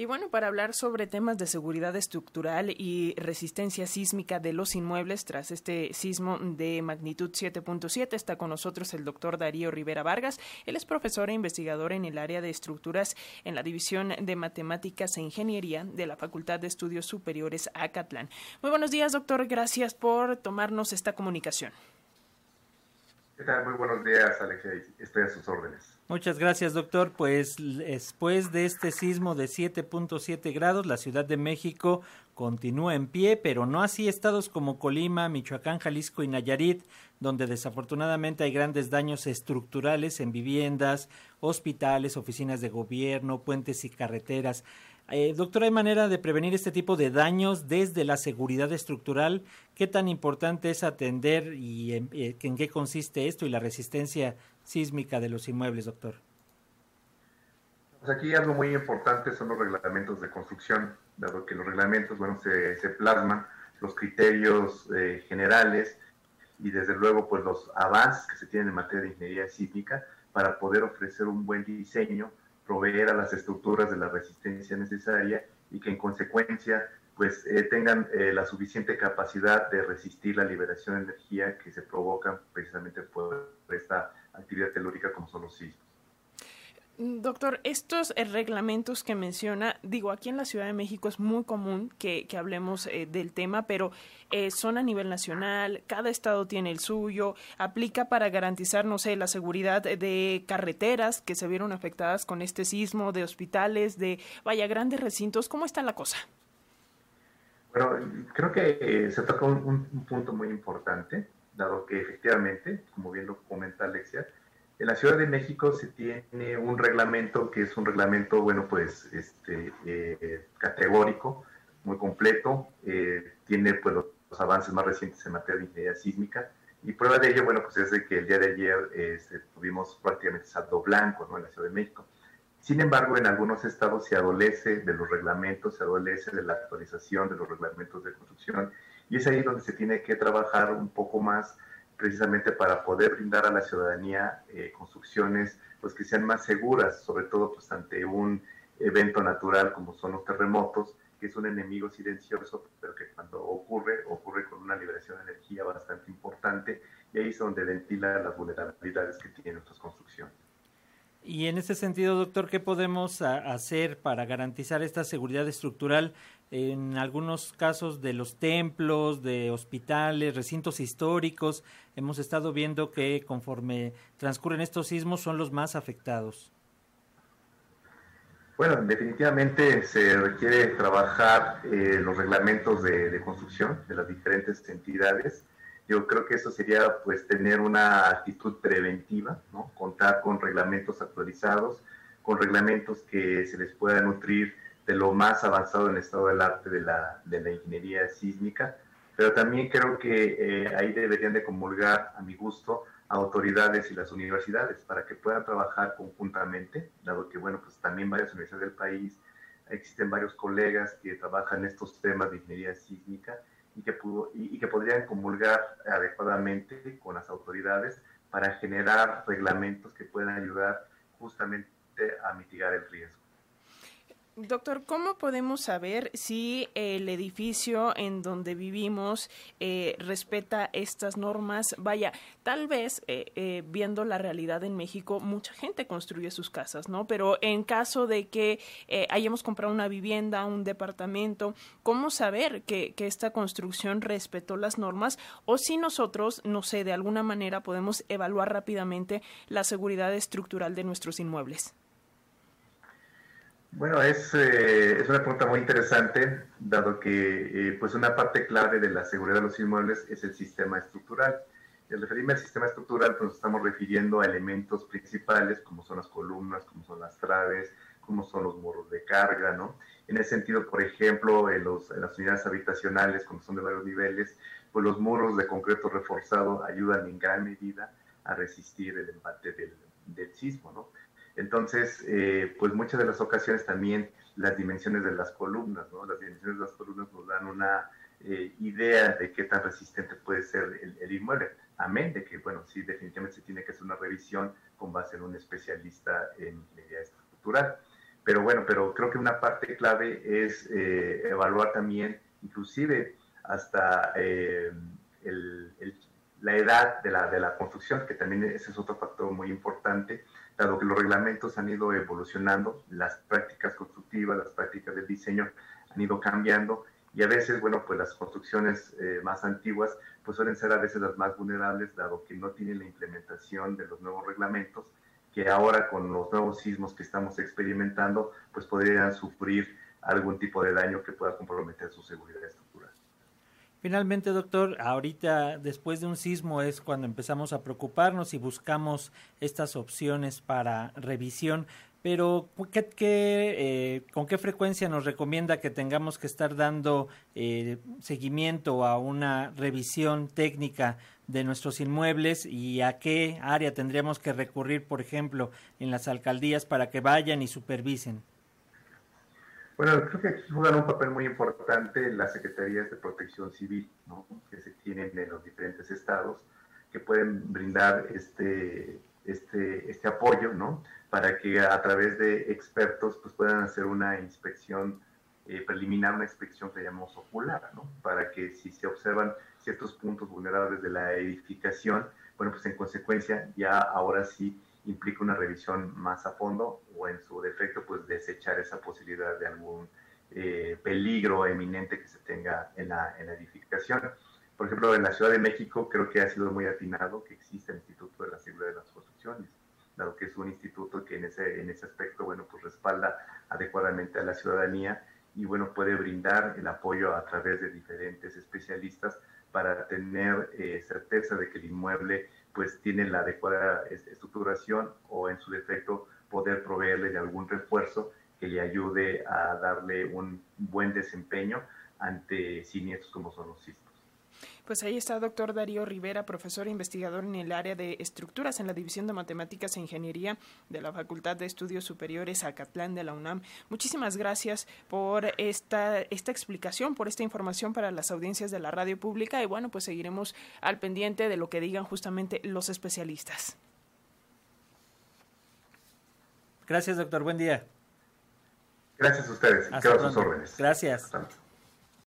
Y bueno, para hablar sobre temas de seguridad estructural y resistencia sísmica de los inmuebles tras este sismo de magnitud 7.7, está con nosotros el doctor Darío Rivera Vargas. Él es profesor e investigador en el área de estructuras en la División de Matemáticas e Ingeniería de la Facultad de Estudios Superiores Acatlán. Muy buenos días, doctor. Gracias por tomarnos esta comunicación. Muy buenos días, Alexia. Estoy a sus órdenes. Muchas gracias, doctor. Pues después de este sismo de 7.7 grados, la Ciudad de México continúa en pie, pero no así estados como Colima, Michoacán, Jalisco y Nayarit, donde desafortunadamente hay grandes daños estructurales en viviendas, hospitales, oficinas de gobierno, puentes y carreteras. Eh, doctor, ¿hay manera de prevenir este tipo de daños desde la seguridad estructural? ¿Qué tan importante es atender y en, eh, en qué consiste esto y la resistencia sísmica de los inmuebles, doctor? Pues aquí algo muy importante son los reglamentos de construcción, dado que los reglamentos, bueno, se, se plasman los criterios eh, generales y desde luego pues los avances que se tienen en materia de ingeniería sísmica para poder ofrecer un buen diseño proveer a las estructuras de la resistencia necesaria y que en consecuencia pues eh, tengan eh, la suficiente capacidad de resistir la liberación de energía que se provoca precisamente por esta actividad telúrica como son los sismos. Doctor, estos eh, reglamentos que menciona, digo, aquí en la Ciudad de México es muy común que, hablemos eh, del tema, pero eh, son a nivel nacional, cada estado tiene el suyo, aplica para garantizar, no sé, la seguridad de carreteras que se vieron afectadas con este sismo, de hospitales, de, vaya, grandes recintos. ¿Cómo está la cosa? Bueno, creo que se toca un, un punto muy importante, dado que efectivamente, como bien lo comenta Alexia, en la Ciudad de México se tiene un reglamento que es un reglamento, bueno, pues, este, eh, categórico, muy completo, eh, tiene pues, los, avances más recientes en materia de ingeniería sísmica, y prueba de ello, bueno, pues es de que el día de ayer este, tuvimos prácticamente saldo blanco, ¿no?, en la Ciudad de México. Sin embargo, en algunos estados se adolece de los reglamentos, se adolece de la actualización de los reglamentos de construcción, y es ahí donde se tiene que trabajar un poco más precisamente para poder brindar a la ciudadanía eh, construcciones pues que sean más seguras, sobre todo pues ante un evento natural como son los terremotos, que es un enemigo silencioso, pero que cuando ocurre, ocurre con una liberación de energía bastante importante y ahí es donde ventila las vulnerabilidades que tienen nuestras construcciones. Y en ese sentido, doctor, ¿qué podemos hacer para garantizar esta seguridad estructural en algunos casos de los templos, de hospitales, recintos históricos? Hemos estado viendo que conforme transcurren estos sismos son los más afectados. Bueno, definitivamente se requiere trabajar eh, los reglamentos de construcción de las diferentes entidades yo creo que eso sería pues tener una actitud preventiva, ¿no? Contar con reglamentos actualizados, con reglamentos que se les pueda nutrir de lo más avanzado en el estado del arte de la, de la ingeniería sísmica, pero también creo que eh, ahí deberían de comulgar, a mi gusto, autoridades y las universidades para que puedan trabajar conjuntamente, dado que, bueno, pues también varias universidades del país, existen varios colegas que trabajan estos temas de ingeniería sísmica y que, pudo, y, que podrían comulgar adecuadamente con las autoridades para generar reglamentos que puedan ayudar justamente a mitigar el riesgo. Doctor, ¿cómo podemos saber si el edificio en donde vivimos eh, respeta estas normas? Vaya, tal vez eh, eh, viendo la realidad en México, mucha gente construye sus casas, ¿no? Pero en caso de que hayamos comprado una vivienda, un departamento, ¿cómo saber que esta construcción respetó las normas? O si nosotros, no sé, de alguna manera podemos evaluar rápidamente la seguridad estructural de nuestros inmuebles. Bueno, es, eh, es una pregunta muy interesante, dado que eh, pues una parte clave de la seguridad de los inmuebles es el sistema estructural. Al referirme al sistema estructural, pues estamos refiriendo a elementos principales como son las columnas, como son las traves, como son los muros de carga, ¿no? En ese sentido, por ejemplo, en, los, las unidades habitacionales, como son de varios niveles, pues los muros de concreto reforzado ayudan en gran medida a resistir el embate del, del sismo, ¿no? Entonces, eh, pues muchas de las ocasiones también las dimensiones de las columnas, ¿no? Las dimensiones de las columnas nos dan una eh, idea de qué tan resistente puede ser el, inmueble. Amén de que, bueno, sí, definitivamente se tiene que hacer una revisión con base en un especialista en ingeniería estructural. Pero bueno, pero creo que una parte clave es eh, evaluar también, inclusive hasta eh, la edad de la, de la construcción, que también ese es otro factor muy importante, dado que los reglamentos han ido evolucionando, las prácticas constructivas, las prácticas de diseño han ido cambiando y a veces, bueno, pues las construcciones eh, más antiguas pues suelen ser a veces las más vulnerables, dado que no tienen la implementación de los nuevos reglamentos, que ahora con los nuevos sismos que estamos experimentando, pues podrían sufrir algún tipo de daño que pueda comprometer su seguridad estructural. Finalmente, doctor, ahorita después de un sismo es cuando empezamos a preocuparnos y buscamos estas opciones para revisión. Pero, ¿qué, eh, ¿con qué frecuencia nos recomienda que tengamos que estar dando eh, seguimiento a una revisión técnica de nuestros inmuebles y a qué área tendríamos que recurrir, por ejemplo, en las alcaldías para que vayan y supervisen? Bueno, creo que aquí juegan un papel muy importante las secretarías de protección civil ¿no? que se tienen en los diferentes estados, que pueden brindar este, este, este apoyo, ¿no? para que a través de expertos pues, puedan hacer una inspección eh, preliminar, una inspección que llamamos ocular, ¿no? para que si se observan ciertos puntos vulnerables de la edificación, bueno, pues en consecuencia ya ahora sí implica una revisión más a fondo o en su defecto pues desechar esa posibilidad de algún eh, peligro eminente que se tenga en la, en la edificación. Por ejemplo, en la Ciudad de México creo que ha sido muy atinado que existe el Instituto de la Seguridad de las Construcciones dado que es un instituto que en ese, en ese aspecto, bueno, pues respalda adecuadamente a la ciudadanía y, bueno, puede brindar el apoyo a través de diferentes especialistas para tener eh, certeza de que el inmueble, pues, tiene la adecuada estructuración o, en su defecto, poder proveerle de algún refuerzo que le ayude a darle un buen desempeño ante siniestros como son los sismos. Pues ahí está doctor Darío Rivera, profesor e investigador en el área de estructuras en la División de Matemáticas e Ingeniería de la Facultad de Estudios Superiores Acatlán de la UNAM. Muchísimas gracias por esta, esta explicación, por esta información para las audiencias de la radio pública y bueno, pues seguiremos al pendiente de lo que digan justamente los especialistas. Gracias, doctor. Buen día. Gracias a ustedes. Quedo a sus órdenes. Gracias.